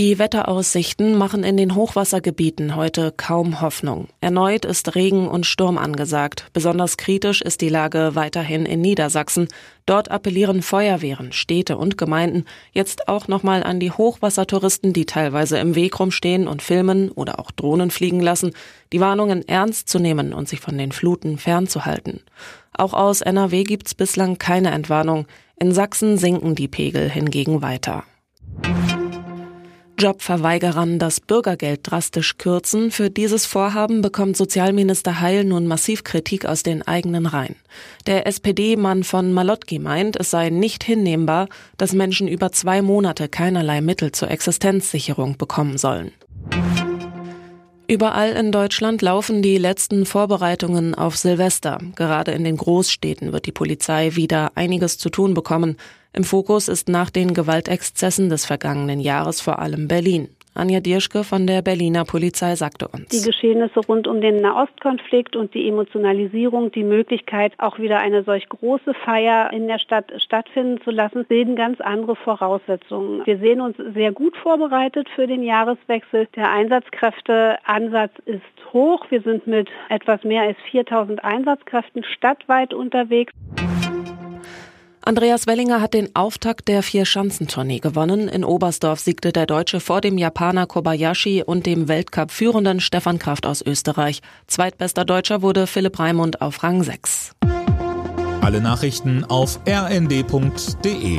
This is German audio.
Die Wetteraussichten machen in den Hochwassergebieten heute kaum Hoffnung. Erneut ist Regen und Sturm angesagt. Besonders kritisch ist die Lage weiterhin in Niedersachsen. Dort appellieren Feuerwehren, Städte und Gemeinden jetzt auch nochmal an die Hochwassertouristen, die teilweise im Weg rumstehen und filmen oder auch Drohnen fliegen lassen, die Warnungen ernst zu nehmen und sich von den Fluten fernzuhalten. Auch aus NRW gibt's bislang keine Entwarnung. In Sachsen sinken die Pegel hingegen weiter. Jobverweigerern das Bürgergeld drastisch kürzen. Für dieses Vorhaben bekommt Sozialminister Heil nun massiv Kritik aus den eigenen Reihen. Der SPD-Mann von Malotki meint, es sei nicht hinnehmbar, dass Menschen über zwei Monate keinerlei Mittel zur Existenzsicherung bekommen sollen. Überall in Deutschland laufen die letzten Vorbereitungen auf Silvester. Gerade in den Großstädten wird die Polizei wieder einiges zu tun bekommen. Im Fokus ist nach den Gewaltexzessen des vergangenen Jahres vor allem Berlin. Anja Dirschke von der Berliner Polizei sagte uns. Die Geschehnisse rund um den Nahostkonflikt und die Emotionalisierung, die Möglichkeit, auch wieder eine solch große Feier in der Stadt stattfinden zu lassen, bilden ganz andere Voraussetzungen. Wir sehen uns sehr gut vorbereitet für den Jahreswechsel. Der Einsatzkräfteansatz ist hoch. Wir sind mit etwas mehr als 4000 Einsatzkräften stadtweit unterwegs. Andreas Wellinger hat den Auftakt der Vier-Schanzentournee gewonnen. In Oberstdorf siegte der Deutsche vor dem Japaner Kobayashi und dem Weltcup-führenden Stefan Kraft aus Österreich. Zweitbester Deutscher wurde Philipp Raimund auf Rang 6. Alle Nachrichten auf rnd.de